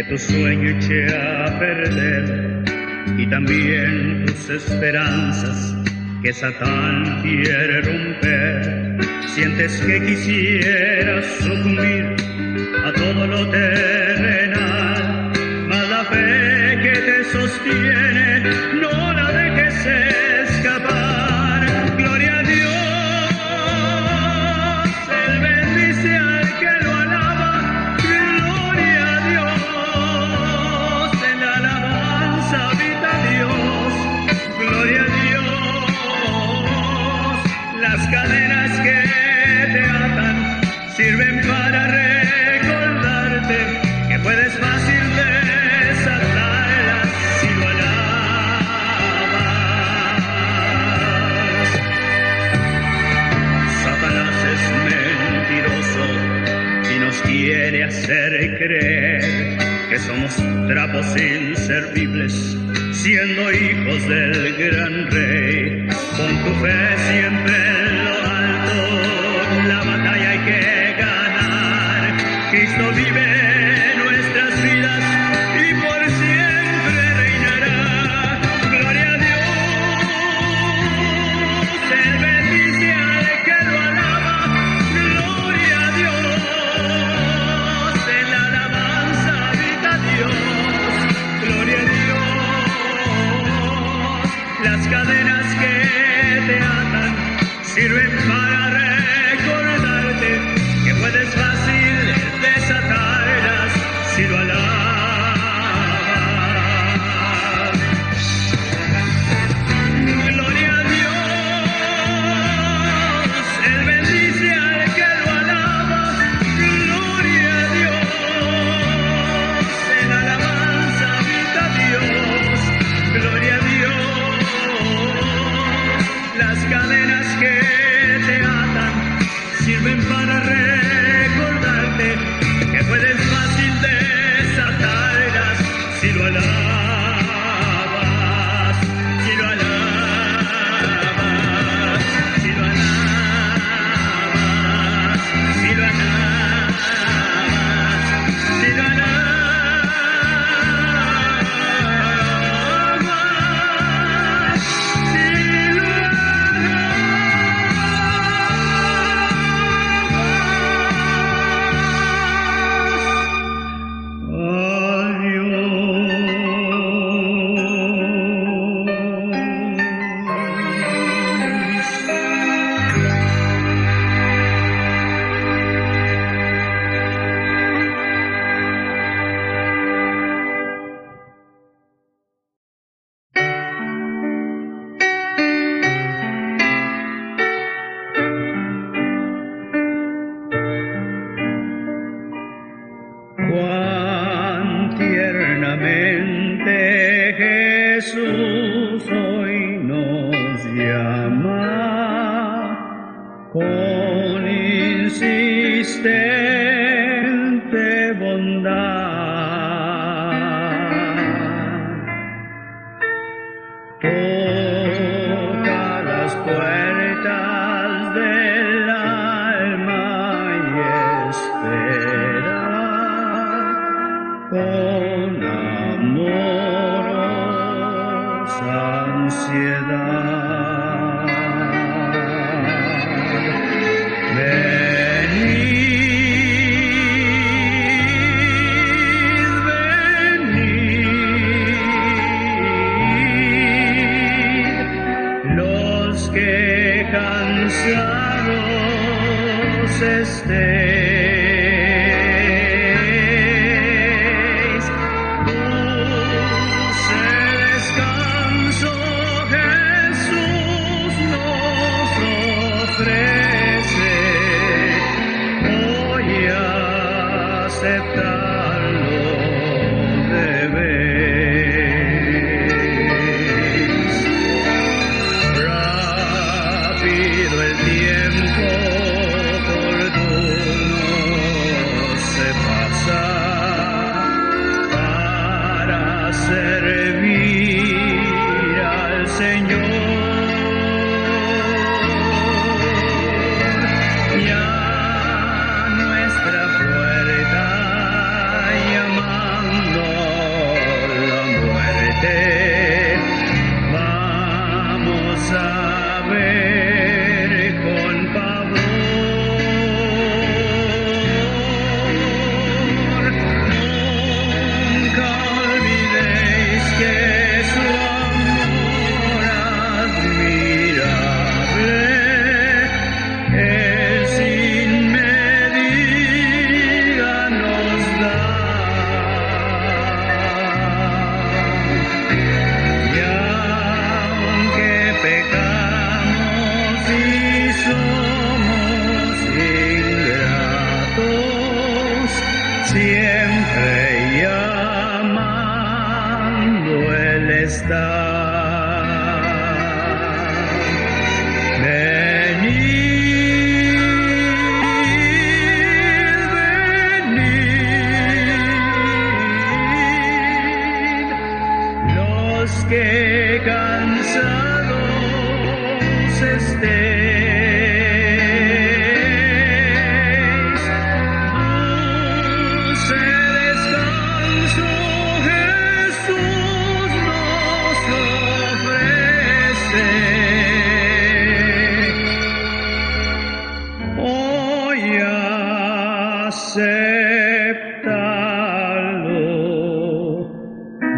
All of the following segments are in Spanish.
que tu sueño eché a perder y también tus esperanzas que Satán quiere romper. Sientes que quisieras sucumbir a todo lo que trapos inservibles, siendo hijos del gran rey, con tu fe siempre.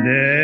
Yeah.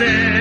say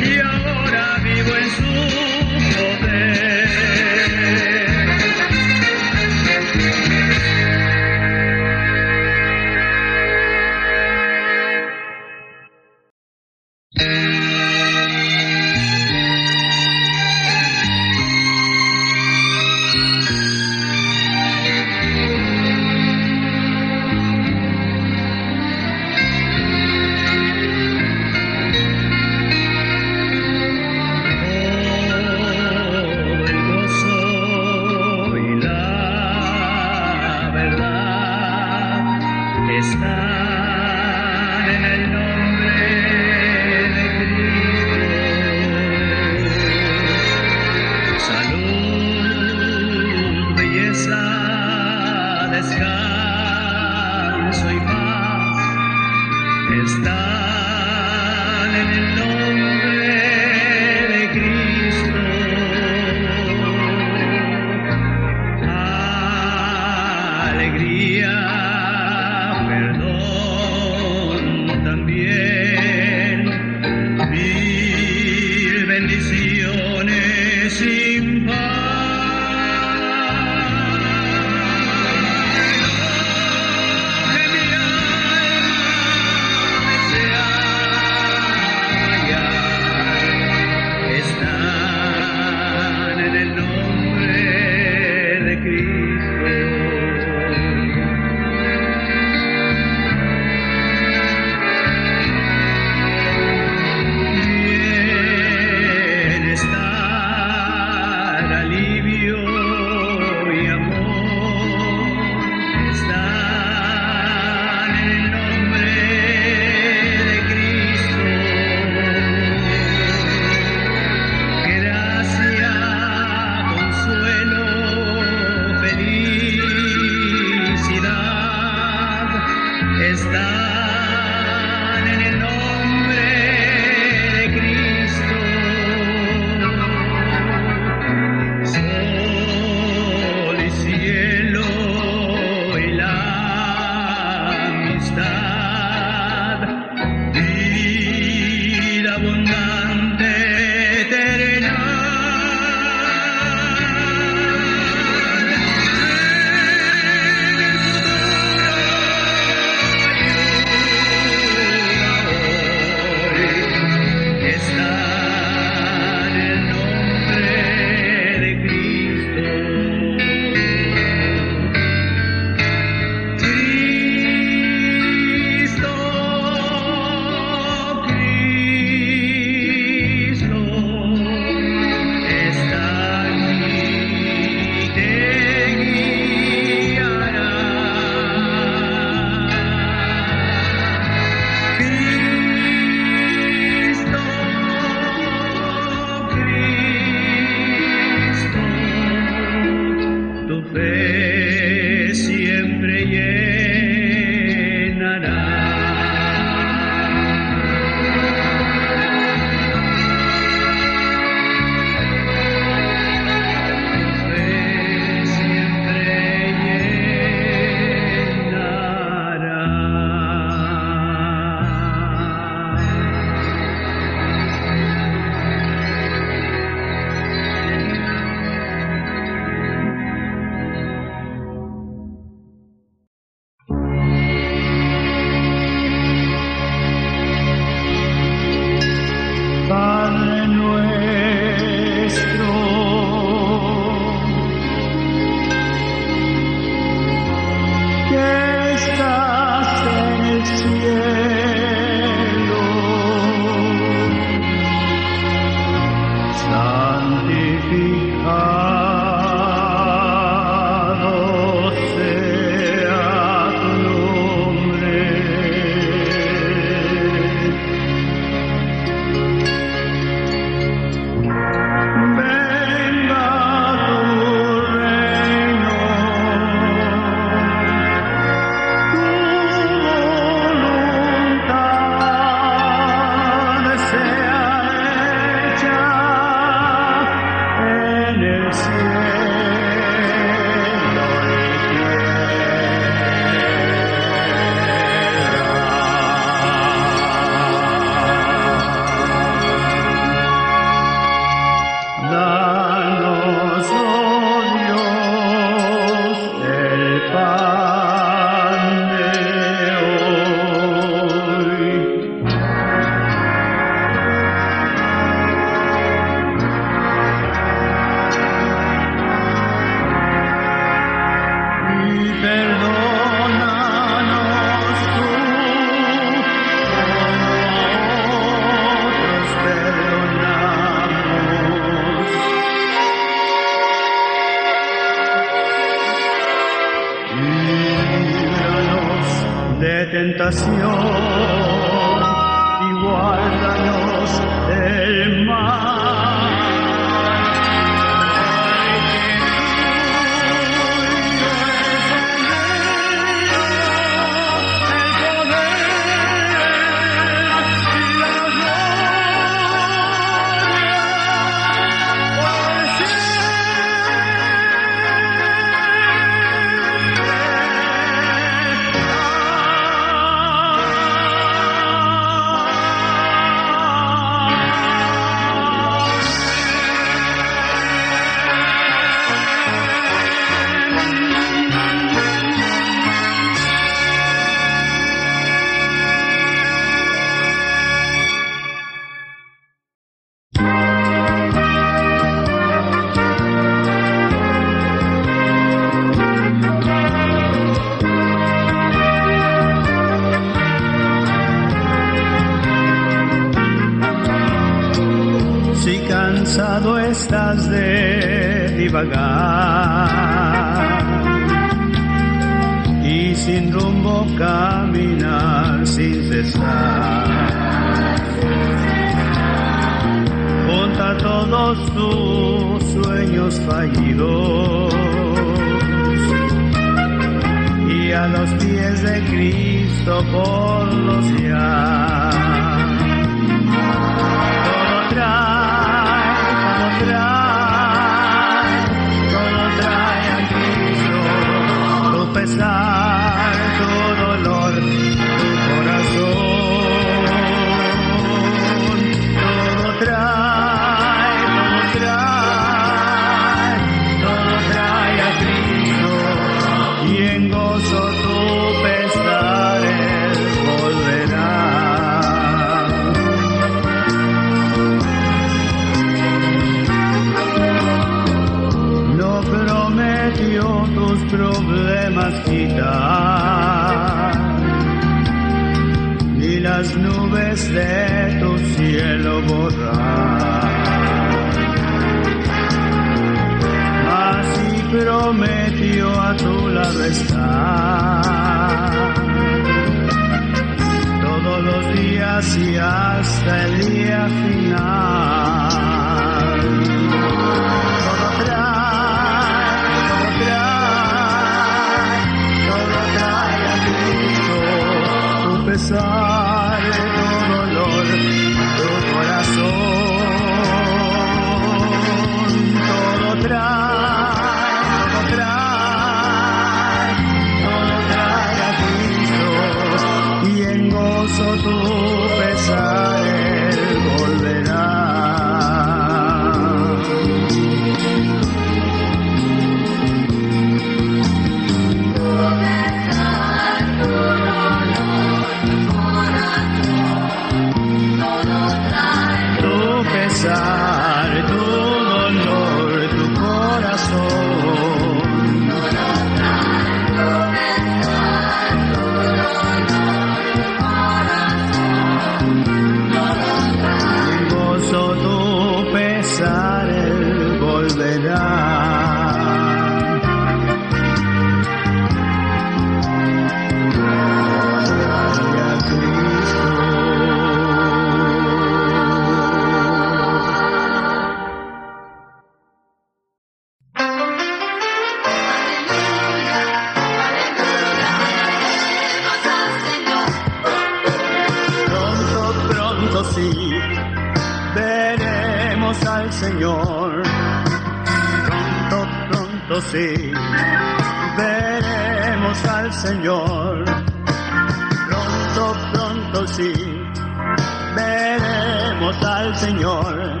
alabemos al Señor.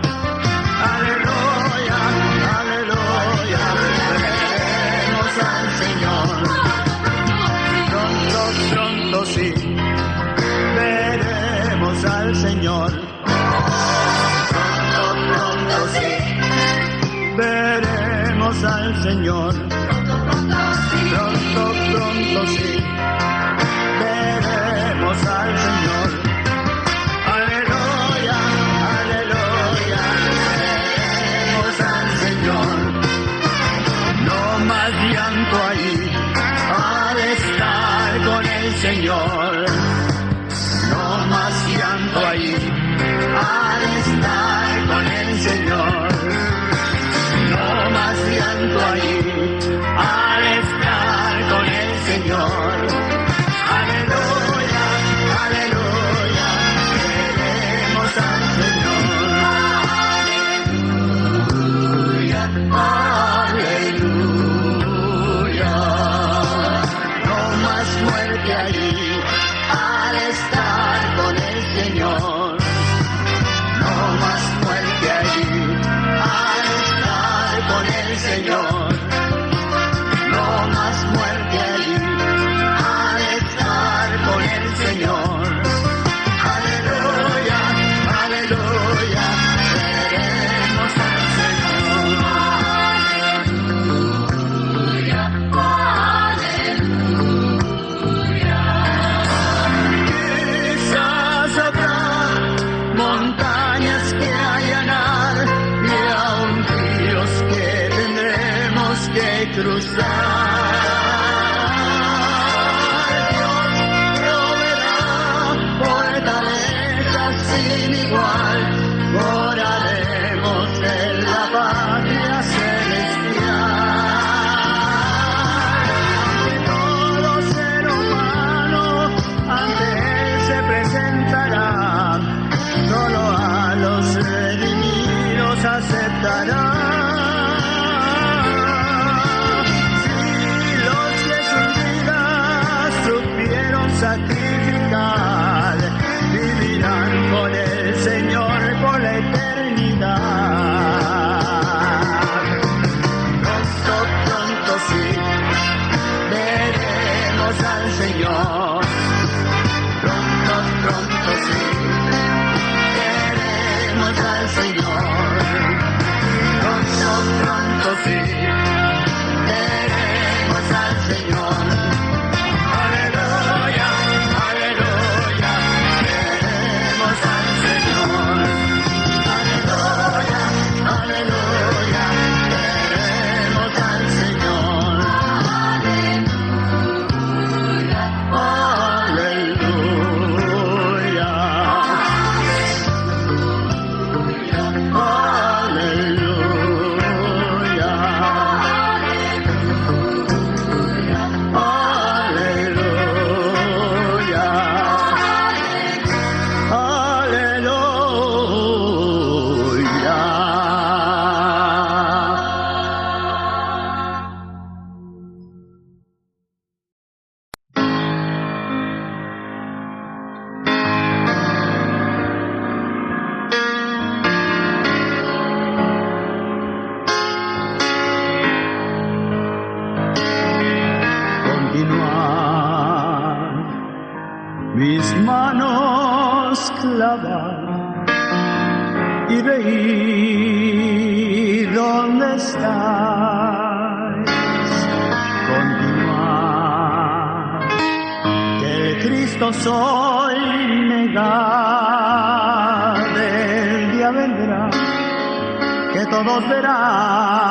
Aleluya, aleluya, alabemos al Señor. Pronto, pronto sí, veremos al Señor. Pronto, pronto sí, veremos al Señor. Pronto, pronto sí. manos clavar y veí dónde estáis. Continuar, que Cristo soy negado, el día vendrá, que todos verán.